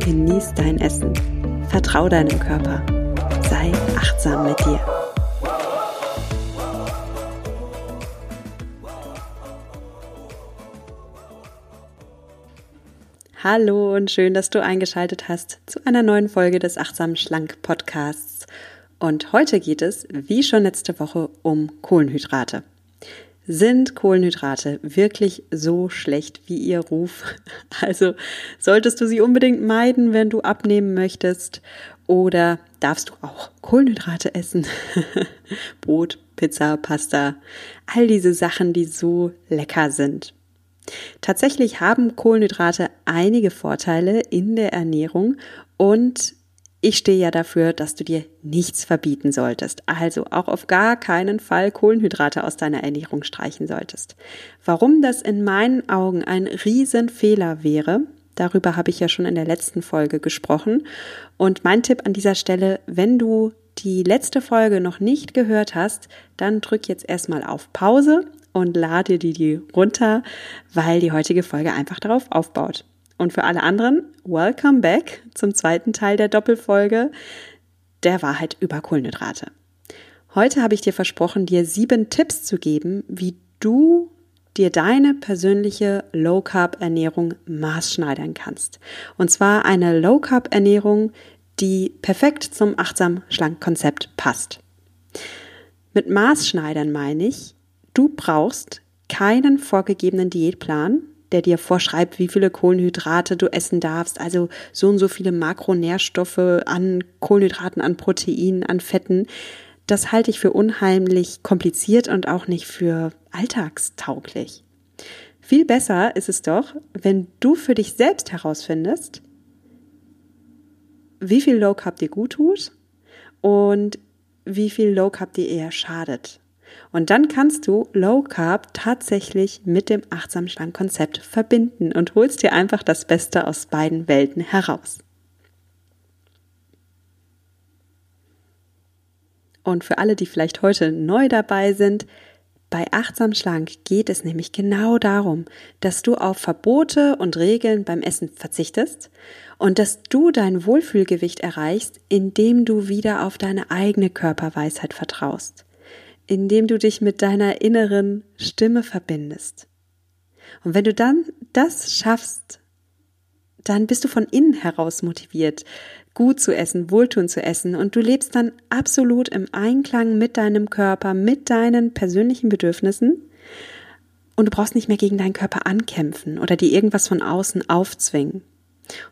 genieß dein Essen, vertrau deinem Körper, sei achtsam mit dir. Hallo und schön, dass du eingeschaltet hast zu einer neuen Folge des Achtsam Schlank Podcasts. Und heute geht es, wie schon letzte Woche, um Kohlenhydrate. Sind Kohlenhydrate wirklich so schlecht wie ihr Ruf? Also solltest du sie unbedingt meiden, wenn du abnehmen möchtest? Oder darfst du auch Kohlenhydrate essen? Brot, Pizza, Pasta, all diese Sachen, die so lecker sind. Tatsächlich haben Kohlenhydrate einige Vorteile in der Ernährung und ich stehe ja dafür, dass du dir nichts verbieten solltest. Also auch auf gar keinen Fall Kohlenhydrate aus deiner Ernährung streichen solltest. Warum das in meinen Augen ein Riesenfehler wäre, darüber habe ich ja schon in der letzten Folge gesprochen. Und mein Tipp an dieser Stelle, wenn du die letzte Folge noch nicht gehört hast, dann drück jetzt erstmal auf Pause und lade dir die runter, weil die heutige Folge einfach darauf aufbaut. Und für alle anderen, welcome back zum zweiten Teil der Doppelfolge der Wahrheit über Kohlenhydrate. Heute habe ich dir versprochen, dir sieben Tipps zu geben, wie du dir deine persönliche Low Carb Ernährung maßschneidern kannst. Und zwar eine Low Carb Ernährung, die perfekt zum achtsam schlank Konzept passt. Mit Maßschneidern meine ich, du brauchst keinen vorgegebenen Diätplan, der dir vorschreibt, wie viele Kohlenhydrate du essen darfst, also so und so viele Makronährstoffe an Kohlenhydraten, an Proteinen, an Fetten. Das halte ich für unheimlich kompliziert und auch nicht für alltagstauglich. Viel besser ist es doch, wenn du für dich selbst herausfindest, wie viel Low Carb dir gut tut und wie viel Low Carb dir eher schadet. Und dann kannst du Low Carb tatsächlich mit dem achtsam schlank Konzept verbinden und holst dir einfach das Beste aus beiden Welten heraus. Und für alle, die vielleicht heute neu dabei sind, bei Achtsam Schlank geht es nämlich genau darum, dass du auf Verbote und Regeln beim Essen verzichtest und dass du dein Wohlfühlgewicht erreichst, indem du wieder auf deine eigene Körperweisheit vertraust indem du dich mit deiner inneren Stimme verbindest. Und wenn du dann das schaffst, dann bist du von innen heraus motiviert, gut zu essen, wohltun zu essen und du lebst dann absolut im Einklang mit deinem Körper, mit deinen persönlichen Bedürfnissen und du brauchst nicht mehr gegen deinen Körper ankämpfen oder dir irgendwas von außen aufzwingen.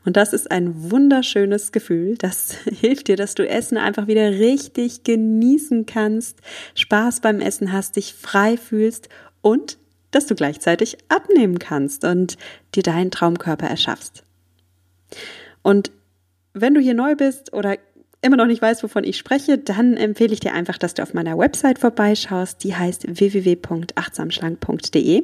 Und das ist ein wunderschönes Gefühl. Das hilft dir, dass du Essen einfach wieder richtig genießen kannst, Spaß beim Essen hast, dich frei fühlst und dass du gleichzeitig abnehmen kannst und dir deinen Traumkörper erschaffst. Und wenn du hier neu bist oder immer noch nicht weißt, wovon ich spreche, dann empfehle ich dir einfach, dass du auf meiner Website vorbeischaust. Die heißt www.achtsamschlank.de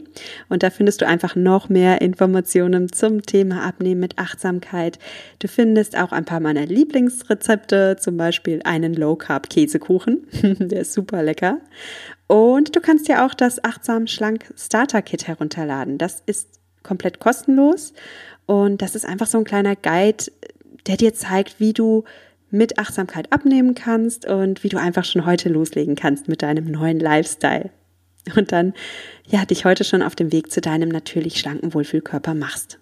und da findest du einfach noch mehr Informationen zum Thema Abnehmen mit Achtsamkeit. Du findest auch ein paar meiner Lieblingsrezepte, zum Beispiel einen Low Carb Käsekuchen, der ist super lecker. Und du kannst dir auch das Achtsam Schlank Starter Kit herunterladen. Das ist komplett kostenlos und das ist einfach so ein kleiner Guide, der dir zeigt, wie du mit Achtsamkeit abnehmen kannst und wie du einfach schon heute loslegen kannst mit deinem neuen Lifestyle. Und dann, ja, dich heute schon auf dem Weg zu deinem natürlich schlanken Wohlfühlkörper machst.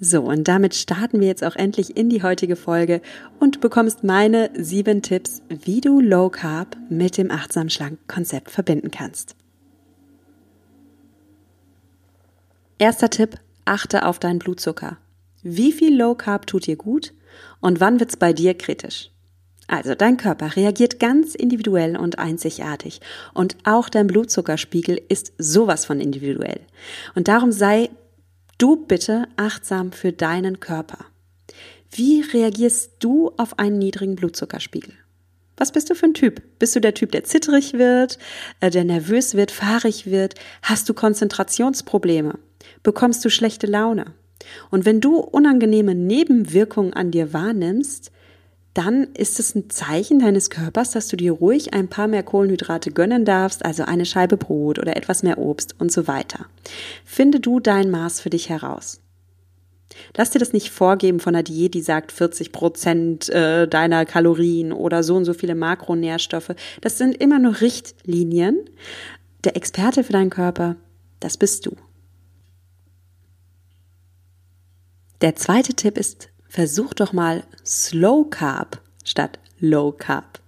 So, und damit starten wir jetzt auch endlich in die heutige Folge und du bekommst meine sieben Tipps, wie du Low Carb mit dem achtsam schlank Konzept verbinden kannst. Erster Tipp, achte auf deinen Blutzucker. Wie viel Low Carb tut dir gut und wann wird's bei dir kritisch? Also dein Körper reagiert ganz individuell und einzigartig und auch dein Blutzuckerspiegel ist sowas von individuell. Und darum sei du bitte achtsam für deinen Körper. Wie reagierst du auf einen niedrigen Blutzuckerspiegel? Was bist du für ein Typ? Bist du der Typ, der zitterig wird, äh, der nervös wird, fahrig wird? Hast du Konzentrationsprobleme? Bekommst du schlechte Laune? Und wenn du unangenehme Nebenwirkungen an dir wahrnimmst, dann ist es ein Zeichen deines Körpers, dass du dir ruhig ein paar mehr Kohlenhydrate gönnen darfst, also eine Scheibe Brot oder etwas mehr Obst und so weiter. Finde du dein Maß für dich heraus. Lass dir das nicht vorgeben von einer Diät, die sagt 40 Prozent äh, deiner Kalorien oder so und so viele Makronährstoffe. Das sind immer nur Richtlinien. Der Experte für deinen Körper, das bist du. Der zweite Tipp ist, versuch doch mal Slow Carb statt Low Carb.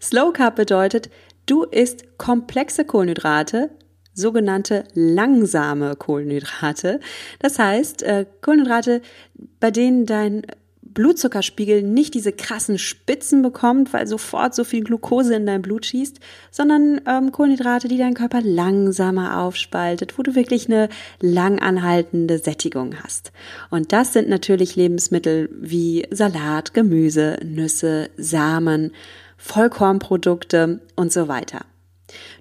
Slow Carb bedeutet, du isst komplexe Kohlenhydrate, sogenannte langsame Kohlenhydrate. Das heißt, äh, Kohlenhydrate, bei denen dein Blutzuckerspiegel nicht diese krassen Spitzen bekommt, weil sofort so viel Glucose in dein Blut schießt, sondern ähm, Kohlenhydrate, die dein Körper langsamer aufspaltet, wo du wirklich eine langanhaltende Sättigung hast. Und das sind natürlich Lebensmittel wie Salat, Gemüse, Nüsse, Samen, Vollkornprodukte und so weiter.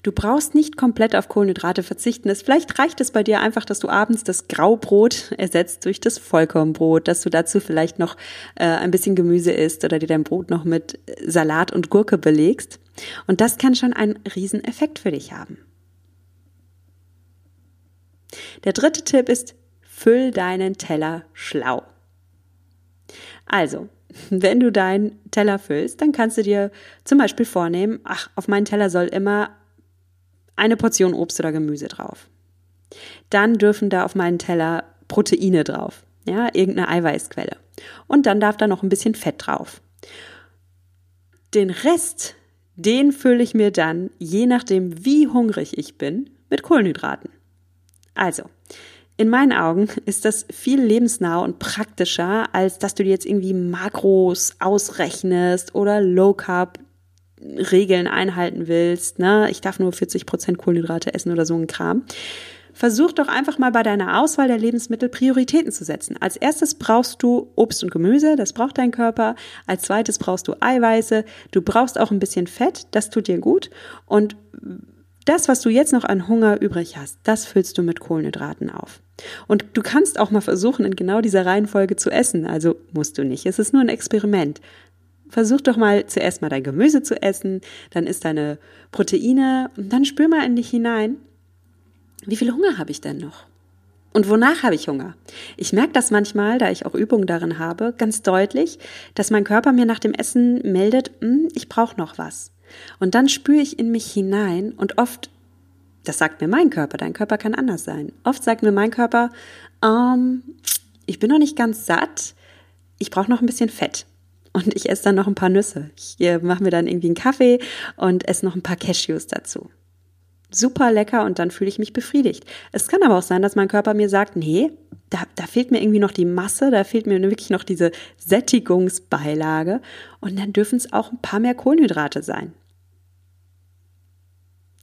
Du brauchst nicht komplett auf Kohlenhydrate verzichten. Es, vielleicht reicht es bei dir einfach, dass du abends das Graubrot ersetzt durch das Vollkornbrot, dass du dazu vielleicht noch äh, ein bisschen Gemüse isst oder dir dein Brot noch mit Salat und Gurke belegst. Und das kann schon einen Rieseneffekt für dich haben. Der dritte Tipp ist, füll deinen Teller schlau. Also, wenn du deinen Teller füllst, dann kannst du dir zum Beispiel vornehmen, ach, auf meinen Teller soll immer eine Portion Obst oder Gemüse drauf. Dann dürfen da auf meinen Teller Proteine drauf, ja, irgendeine Eiweißquelle. Und dann darf da noch ein bisschen Fett drauf. Den Rest, den fülle ich mir dann, je nachdem, wie hungrig ich bin, mit Kohlenhydraten. Also, in meinen Augen ist das viel lebensnah und praktischer, als dass du dir jetzt irgendwie Makros ausrechnest oder Low Carb Regeln einhalten willst. Ne? Ich darf nur 40 Prozent Kohlenhydrate essen oder so ein Kram. Versuch doch einfach mal bei deiner Auswahl der Lebensmittel Prioritäten zu setzen. Als erstes brauchst du Obst und Gemüse, das braucht dein Körper. Als zweites brauchst du Eiweiße. Du brauchst auch ein bisschen Fett, das tut dir gut. Und das, was du jetzt noch an Hunger übrig hast, das füllst du mit Kohlenhydraten auf. Und du kannst auch mal versuchen, in genau dieser Reihenfolge zu essen. Also musst du nicht. Es ist nur ein Experiment. Versuch doch mal zuerst mal dein Gemüse zu essen, dann isst deine Proteine und dann spür mal in dich hinein, wie viel Hunger habe ich denn noch? Und wonach habe ich Hunger? Ich merke das manchmal, da ich auch Übungen darin habe, ganz deutlich, dass mein Körper mir nach dem Essen meldet, hm, ich brauche noch was. Und dann spüre ich in mich hinein und oft das sagt mir mein Körper, dein Körper kann anders sein. Oft sagt mir mein Körper, ähm, ich bin noch nicht ganz satt, ich brauche noch ein bisschen Fett. Und ich esse dann noch ein paar Nüsse. Ich äh, mache mir dann irgendwie einen Kaffee und esse noch ein paar Cashews dazu. Super lecker und dann fühle ich mich befriedigt. Es kann aber auch sein, dass mein Körper mir sagt, nee, da, da fehlt mir irgendwie noch die Masse, da fehlt mir wirklich noch diese Sättigungsbeilage und dann dürfen es auch ein paar mehr Kohlenhydrate sein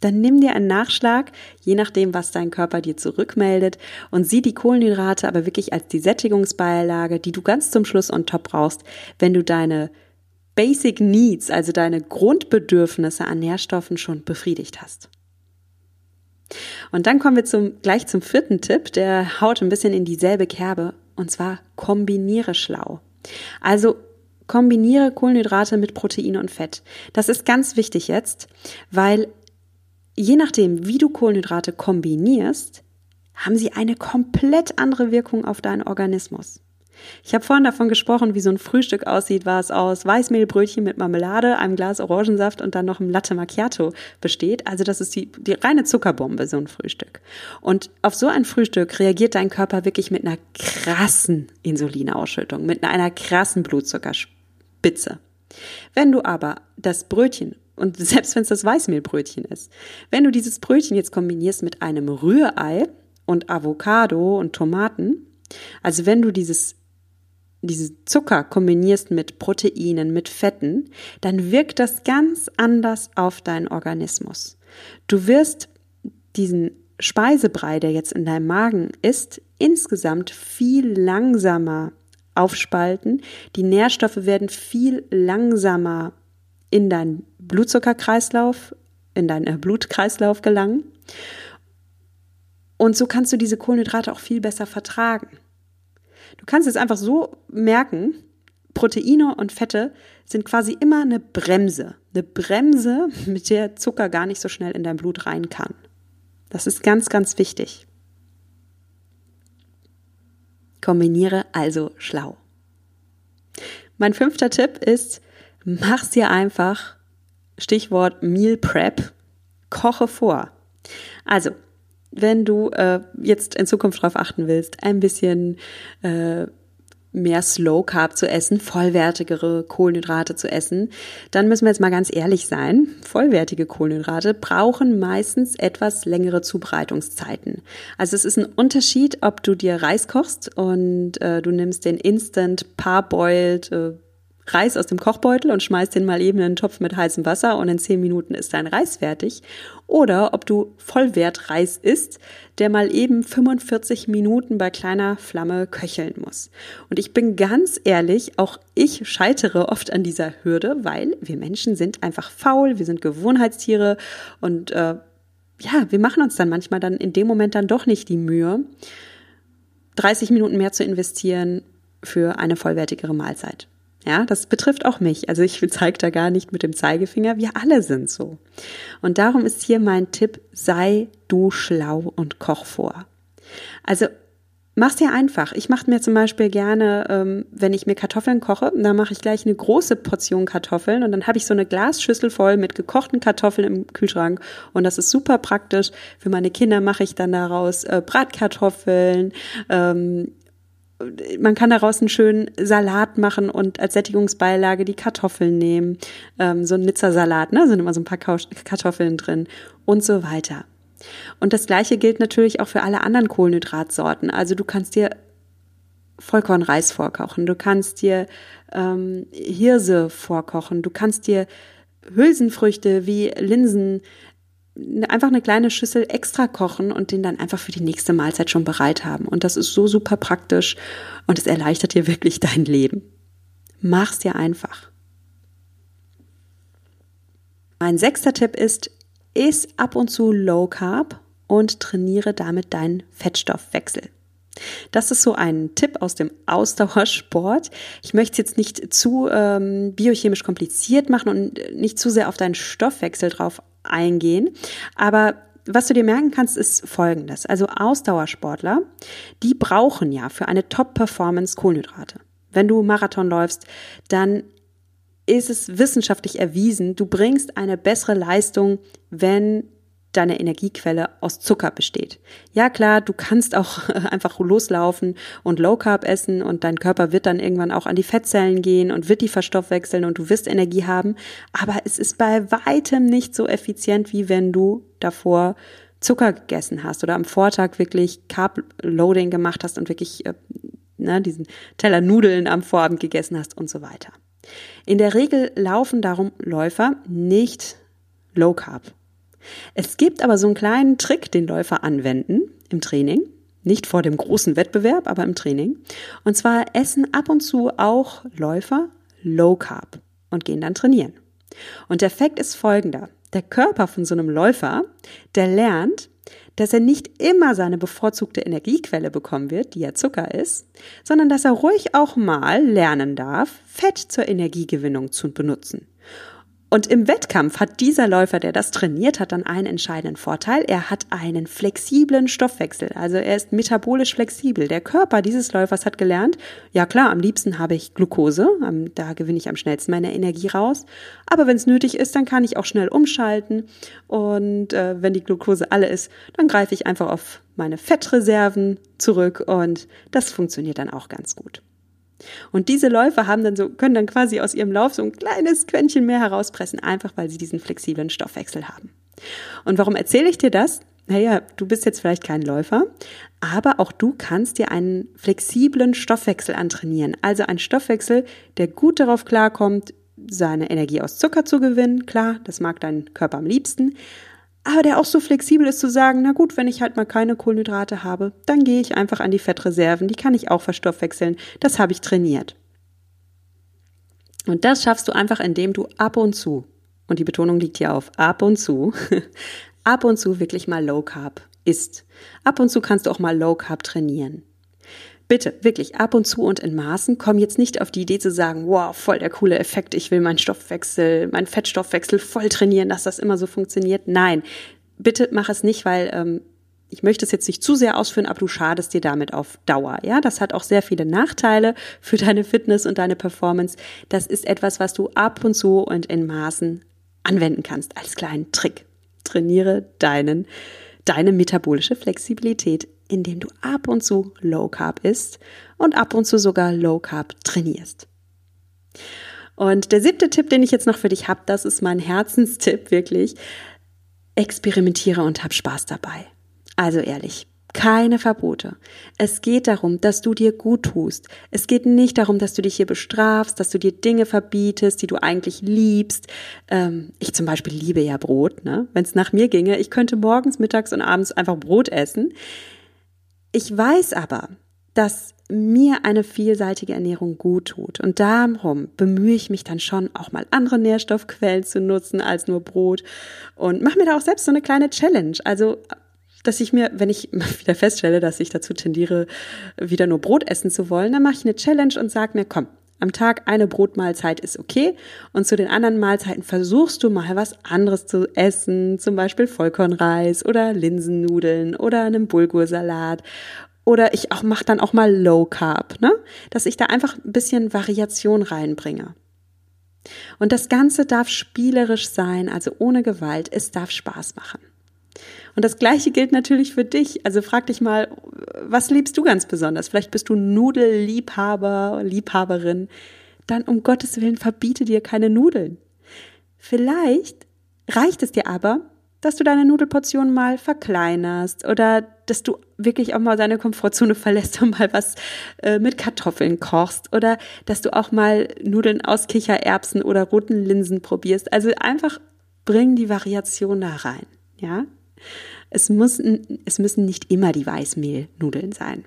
dann nimm dir einen Nachschlag, je nachdem, was dein Körper dir zurückmeldet und sieh die Kohlenhydrate aber wirklich als die Sättigungsbeilage, die du ganz zum Schluss on top brauchst, wenn du deine Basic Needs, also deine Grundbedürfnisse an Nährstoffen schon befriedigt hast. Und dann kommen wir zum, gleich zum vierten Tipp, der haut ein bisschen in dieselbe Kerbe, und zwar kombiniere schlau. Also kombiniere Kohlenhydrate mit Protein und Fett. Das ist ganz wichtig jetzt, weil je nachdem, wie du Kohlenhydrate kombinierst, haben sie eine komplett andere Wirkung auf deinen Organismus. Ich habe vorhin davon gesprochen, wie so ein Frühstück aussieht, was aus Weißmehlbrötchen mit Marmelade, einem Glas Orangensaft und dann noch einem Latte Macchiato besteht. Also das ist die, die reine Zuckerbombe, so ein Frühstück. Und auf so ein Frühstück reagiert dein Körper wirklich mit einer krassen Insulinausschüttung, mit einer krassen Blutzuckerspitze. Wenn du aber das Brötchen und selbst wenn es das Weißmehlbrötchen ist. Wenn du dieses Brötchen jetzt kombinierst mit einem Rührei und Avocado und Tomaten, also wenn du dieses diese Zucker kombinierst mit Proteinen, mit Fetten, dann wirkt das ganz anders auf deinen Organismus. Du wirst diesen Speisebrei, der jetzt in deinem Magen ist, insgesamt viel langsamer aufspalten. Die Nährstoffe werden viel langsamer in deinen Blutzuckerkreislauf, in deinen Blutkreislauf gelangen. Und so kannst du diese Kohlenhydrate auch viel besser vertragen. Du kannst es einfach so merken, Proteine und Fette sind quasi immer eine Bremse. Eine Bremse, mit der Zucker gar nicht so schnell in dein Blut rein kann. Das ist ganz, ganz wichtig. Kombiniere also schlau. Mein fünfter Tipp ist, mach's dir einfach, Stichwort Meal Prep, koche vor. Also, wenn du äh, jetzt in Zukunft darauf achten willst, ein bisschen äh, mehr Slow Carb zu essen, vollwertigere Kohlenhydrate zu essen, dann müssen wir jetzt mal ganz ehrlich sein. Vollwertige Kohlenhydrate brauchen meistens etwas längere Zubereitungszeiten. Also es ist ein Unterschied, ob du dir Reis kochst und äh, du nimmst den Instant Parboiled äh, Reis aus dem Kochbeutel und schmeißt den mal eben in einen Topf mit heißem Wasser und in zehn Minuten ist dein Reis fertig. Oder ob du Vollwertreis isst, der mal eben 45 Minuten bei kleiner Flamme köcheln muss. Und ich bin ganz ehrlich, auch ich scheitere oft an dieser Hürde, weil wir Menschen sind einfach faul, wir sind Gewohnheitstiere und äh, ja, wir machen uns dann manchmal dann in dem Moment dann doch nicht die Mühe, 30 Minuten mehr zu investieren für eine vollwertigere Mahlzeit. Ja, das betrifft auch mich. Also ich zeige da gar nicht mit dem Zeigefinger. Wir alle sind so. Und darum ist hier mein Tipp, sei du schlau und koch vor. Also mach's dir einfach. Ich mache mir zum Beispiel gerne, ähm, wenn ich mir Kartoffeln koche, da mache ich gleich eine große Portion Kartoffeln und dann habe ich so eine Glasschüssel voll mit gekochten Kartoffeln im Kühlschrank und das ist super praktisch. Für meine Kinder mache ich dann daraus äh, Bratkartoffeln, ähm, man kann daraus einen schönen Salat machen und als Sättigungsbeilage die Kartoffeln nehmen. Ähm, so ein Nizza-Salat, ne? sind immer so ein paar Kartoffeln drin und so weiter. Und das gleiche gilt natürlich auch für alle anderen Kohlenhydratsorten. Also du kannst dir Vollkornreis vorkochen, du kannst dir ähm, Hirse vorkochen, du kannst dir Hülsenfrüchte wie Linsen einfach eine kleine Schüssel extra kochen und den dann einfach für die nächste Mahlzeit schon bereit haben. Und das ist so super praktisch und es erleichtert dir wirklich dein Leben. Mach's dir einfach. Mein sechster Tipp ist, iss ab und zu Low Carb und trainiere damit deinen Fettstoffwechsel. Das ist so ein Tipp aus dem Ausdauersport. Ich möchte es jetzt nicht zu ähm, biochemisch kompliziert machen und nicht zu sehr auf deinen Stoffwechsel drauf eingehen. Aber was du dir merken kannst, ist Folgendes. Also Ausdauersportler, die brauchen ja für eine Top-Performance Kohlenhydrate. Wenn du Marathon läufst, dann ist es wissenschaftlich erwiesen, du bringst eine bessere Leistung, wenn deine Energiequelle aus Zucker besteht. Ja klar, du kannst auch einfach loslaufen und Low Carb essen und dein Körper wird dann irgendwann auch an die Fettzellen gehen und wird die verstoffwechseln und du wirst Energie haben, aber es ist bei weitem nicht so effizient, wie wenn du davor Zucker gegessen hast oder am Vortag wirklich Carb Loading gemacht hast und wirklich äh, ne, diesen Teller Nudeln am Vorabend gegessen hast und so weiter. In der Regel laufen darum Läufer nicht Low Carb es gibt aber so einen kleinen Trick, den Läufer anwenden im Training. Nicht vor dem großen Wettbewerb, aber im Training. Und zwar essen ab und zu auch Läufer Low Carb und gehen dann trainieren. Und der Fakt ist folgender. Der Körper von so einem Läufer, der lernt, dass er nicht immer seine bevorzugte Energiequelle bekommen wird, die ja Zucker ist, sondern dass er ruhig auch mal lernen darf, Fett zur Energiegewinnung zu benutzen. Und im Wettkampf hat dieser Läufer, der das trainiert hat, dann einen entscheidenden Vorteil. Er hat einen flexiblen Stoffwechsel. Also er ist metabolisch flexibel. Der Körper dieses Läufers hat gelernt, ja klar, am liebsten habe ich Glucose. Da gewinne ich am schnellsten meine Energie raus. Aber wenn es nötig ist, dann kann ich auch schnell umschalten. Und äh, wenn die Glucose alle ist, dann greife ich einfach auf meine Fettreserven zurück. Und das funktioniert dann auch ganz gut. Und diese Läufer haben dann so, können dann quasi aus ihrem Lauf so ein kleines Quäntchen mehr herauspressen, einfach weil sie diesen flexiblen Stoffwechsel haben. Und warum erzähle ich dir das? Naja, du bist jetzt vielleicht kein Läufer, aber auch du kannst dir einen flexiblen Stoffwechsel antrainieren. Also ein Stoffwechsel, der gut darauf klarkommt, seine Energie aus Zucker zu gewinnen. Klar, das mag dein Körper am liebsten. Aber der auch so flexibel ist zu sagen, na gut, wenn ich halt mal keine Kohlenhydrate habe, dann gehe ich einfach an die Fettreserven, die kann ich auch verstoffwechseln, das habe ich trainiert. Und das schaffst du einfach, indem du ab und zu, und die Betonung liegt hier auf ab und zu, ab und zu wirklich mal Low Carb isst. Ab und zu kannst du auch mal Low Carb trainieren. Bitte, wirklich, ab und zu und in Maßen, komm jetzt nicht auf die Idee zu sagen, wow, voll der coole Effekt, ich will meinen Stoffwechsel, meinen Fettstoffwechsel voll trainieren, dass das immer so funktioniert. Nein, bitte mach es nicht, weil ähm, ich möchte es jetzt nicht zu sehr ausführen, aber du schadest dir damit auf Dauer. Ja, das hat auch sehr viele Nachteile für deine Fitness und deine Performance. Das ist etwas, was du ab und zu und in Maßen anwenden kannst als kleinen Trick. Trainiere deinen, deine metabolische Flexibilität indem du ab und zu Low Carb isst und ab und zu sogar Low Carb trainierst. Und der siebte Tipp, den ich jetzt noch für dich habe, das ist mein Herzenstipp wirklich. Experimentiere und hab Spaß dabei. Also ehrlich, keine Verbote. Es geht darum, dass du dir gut tust. Es geht nicht darum, dass du dich hier bestrafst, dass du dir Dinge verbietest, die du eigentlich liebst. Ähm, ich zum Beispiel liebe ja Brot. Ne? Wenn es nach mir ginge, ich könnte morgens, mittags und abends einfach Brot essen. Ich weiß aber, dass mir eine vielseitige Ernährung gut tut. Und darum bemühe ich mich dann schon, auch mal andere Nährstoffquellen zu nutzen als nur Brot. Und mache mir da auch selbst so eine kleine Challenge. Also, dass ich mir, wenn ich wieder feststelle, dass ich dazu tendiere, wieder nur Brot essen zu wollen, dann mache ich eine Challenge und sage mir, komm, am Tag eine Brotmahlzeit ist okay und zu den anderen Mahlzeiten versuchst du mal was anderes zu essen, zum Beispiel Vollkornreis oder Linsennudeln oder einen Bulgursalat oder ich auch mache dann auch mal Low Carb, ne? Dass ich da einfach ein bisschen Variation reinbringe. Und das Ganze darf spielerisch sein, also ohne Gewalt. Es darf Spaß machen. Und das Gleiche gilt natürlich für dich. Also frag dich mal, was liebst du ganz besonders? Vielleicht bist du Nudelliebhaber, Liebhaberin. Dann um Gottes Willen verbiete dir keine Nudeln. Vielleicht reicht es dir aber, dass du deine Nudelportion mal verkleinerst oder dass du wirklich auch mal deine Komfortzone verlässt und mal was äh, mit Kartoffeln kochst oder dass du auch mal Nudeln aus Kichererbsen oder roten Linsen probierst. Also einfach bring die Variation da rein, ja? Es, muss, es müssen nicht immer die Weißmehlnudeln sein.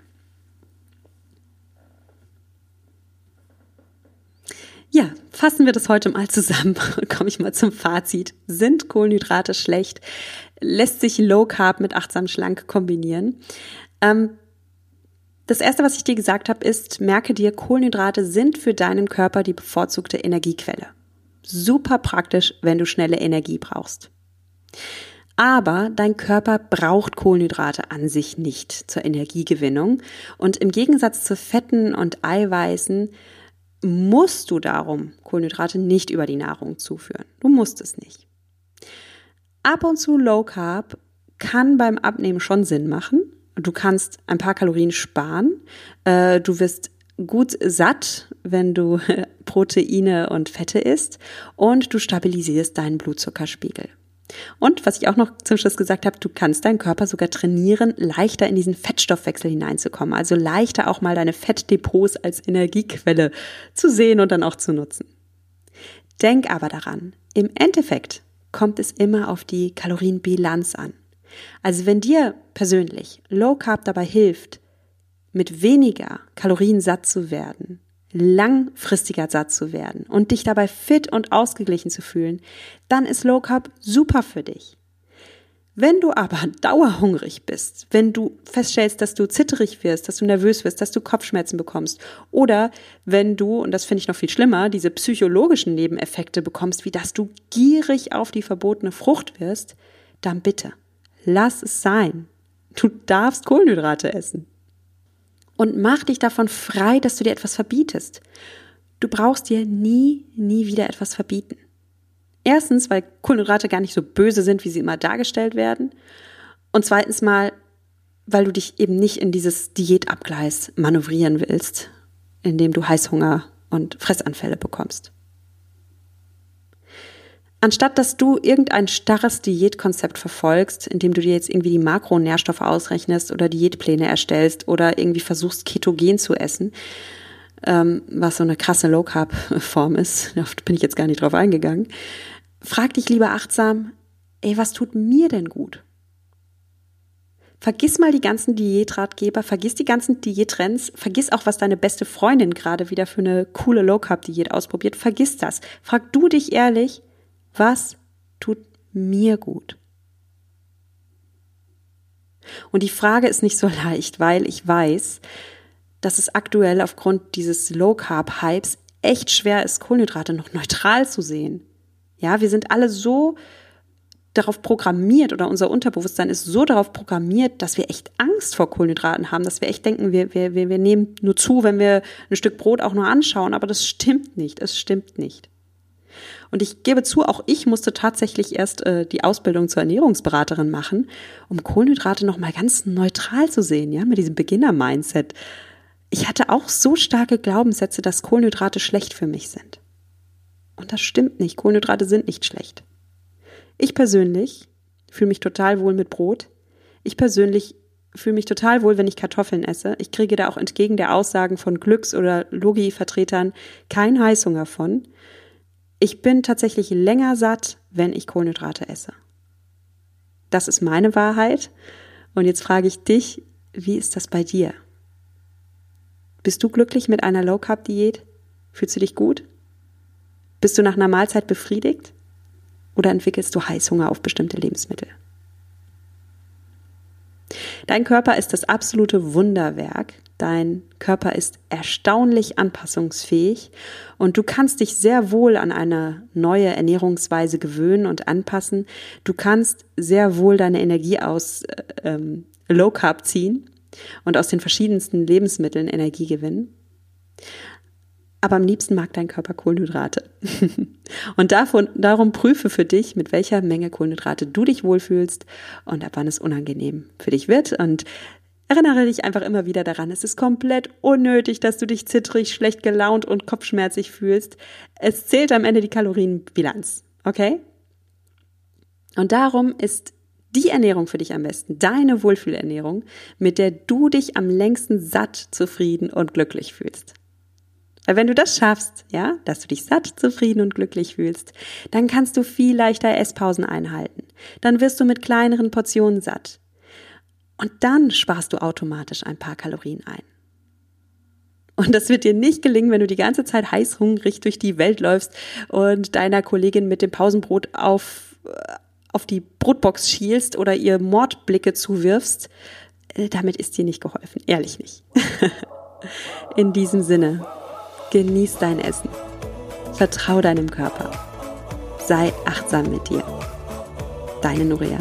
Ja, fassen wir das heute mal zusammen und komme ich mal zum Fazit. Sind Kohlenhydrate schlecht? Lässt sich Low Carb mit achtsam schlank kombinieren? Ähm, das erste, was ich dir gesagt habe, ist, merke dir, Kohlenhydrate sind für deinen Körper die bevorzugte Energiequelle. Super praktisch, wenn du schnelle Energie brauchst. Aber dein Körper braucht Kohlenhydrate an sich nicht zur Energiegewinnung. Und im Gegensatz zu Fetten und Eiweißen musst du darum Kohlenhydrate nicht über die Nahrung zuführen. Du musst es nicht. Ab und zu Low Carb kann beim Abnehmen schon Sinn machen. Du kannst ein paar Kalorien sparen. Äh, du wirst gut satt, wenn du Proteine und Fette isst und du stabilisierst deinen Blutzuckerspiegel. Und was ich auch noch zum Schluss gesagt habe, du kannst deinen Körper sogar trainieren, leichter in diesen Fettstoffwechsel hineinzukommen. Also leichter auch mal deine Fettdepots als Energiequelle zu sehen und dann auch zu nutzen. Denk aber daran, im Endeffekt kommt es immer auf die Kalorienbilanz an. Also wenn dir persönlich Low Carb dabei hilft, mit weniger Kalorien satt zu werden, langfristiger satt zu werden und dich dabei fit und ausgeglichen zu fühlen, dann ist Low Carb super für dich. Wenn du aber dauerhungrig bist, wenn du feststellst, dass du zitterig wirst, dass du nervös wirst, dass du Kopfschmerzen bekommst oder wenn du, und das finde ich noch viel schlimmer, diese psychologischen Nebeneffekte bekommst, wie dass du gierig auf die verbotene Frucht wirst, dann bitte, lass es sein. Du darfst Kohlenhydrate essen und mach dich davon frei, dass du dir etwas verbietest. Du brauchst dir nie, nie wieder etwas verbieten. Erstens, weil Kohlenhydrate gar nicht so böse sind, wie sie immer dargestellt werden. Und zweitens mal, weil du dich eben nicht in dieses Diätabgleis manövrieren willst, indem du Heißhunger und Fressanfälle bekommst. Anstatt dass du irgendein starres Diätkonzept verfolgst, indem du dir jetzt irgendwie die Makronährstoffe ausrechnest oder Diätpläne erstellst oder irgendwie versuchst, ketogen zu essen, ähm, was so eine krasse Low-Carb-Form ist, da bin ich jetzt gar nicht drauf eingegangen, frag dich lieber achtsam, ey, was tut mir denn gut? Vergiss mal die ganzen Diätratgeber, vergiss die ganzen Diättrends, vergiss auch, was deine beste Freundin gerade wieder für eine coole Low Carb Diät ausprobiert. Vergiss das. Frag du dich ehrlich, was tut mir gut? Und die Frage ist nicht so leicht, weil ich weiß, dass es aktuell aufgrund dieses Low Carb Hypes echt schwer ist, Kohlenhydrate noch neutral zu sehen. Ja, wir sind alle so darauf programmiert oder unser Unterbewusstsein ist so darauf programmiert, dass wir echt Angst vor Kohlenhydraten haben, dass wir echt denken, wir, wir, wir, wir nehmen nur zu, wenn wir ein Stück Brot auch nur anschauen. Aber das stimmt nicht. Es stimmt nicht. Und ich gebe zu, auch ich musste tatsächlich erst äh, die Ausbildung zur Ernährungsberaterin machen, um Kohlenhydrate nochmal ganz neutral zu sehen, ja, mit diesem Beginner-Mindset. Ich hatte auch so starke Glaubenssätze, dass Kohlenhydrate schlecht für mich sind. Und das stimmt nicht. Kohlenhydrate sind nicht schlecht. Ich persönlich fühle mich total wohl mit Brot. Ich persönlich fühle mich total wohl, wenn ich Kartoffeln esse. Ich kriege da auch entgegen der Aussagen von Glücks- oder Logi-Vertretern keinen Heißhunger von. Ich bin tatsächlich länger satt, wenn ich Kohlenhydrate esse. Das ist meine Wahrheit. Und jetzt frage ich dich, wie ist das bei dir? Bist du glücklich mit einer Low-Carb-Diät? Fühlst du dich gut? Bist du nach einer Mahlzeit befriedigt? Oder entwickelst du Heißhunger auf bestimmte Lebensmittel? Dein Körper ist das absolute Wunderwerk. Dein Körper ist erstaunlich anpassungsfähig und du kannst dich sehr wohl an eine neue Ernährungsweise gewöhnen und anpassen. Du kannst sehr wohl deine Energie aus äh, ähm, Low Carb ziehen und aus den verschiedensten Lebensmitteln Energie gewinnen aber am liebsten mag dein Körper Kohlenhydrate. und davon, darum prüfe für dich, mit welcher Menge Kohlenhydrate du dich wohlfühlst und ab wann es unangenehm für dich wird. Und erinnere dich einfach immer wieder daran, es ist komplett unnötig, dass du dich zittrig, schlecht gelaunt und kopfschmerzig fühlst. Es zählt am Ende die Kalorienbilanz. Okay? Und darum ist die Ernährung für dich am besten, deine Wohlfühlernährung, mit der du dich am längsten satt, zufrieden und glücklich fühlst. Weil wenn du das schaffst, ja, dass du dich satt, zufrieden und glücklich fühlst, dann kannst du viel leichter Esspausen einhalten. Dann wirst du mit kleineren Portionen satt. Und dann sparst du automatisch ein paar Kalorien ein. Und das wird dir nicht gelingen, wenn du die ganze Zeit heißhungrig durch die Welt läufst und deiner Kollegin mit dem Pausenbrot auf, auf die Brotbox schielst oder ihr Mordblicke zuwirfst. Äh, damit ist dir nicht geholfen. Ehrlich nicht. In diesem Sinne, Genieß dein Essen. Vertrau deinem Körper. Sei achtsam mit dir. Deine Nuria.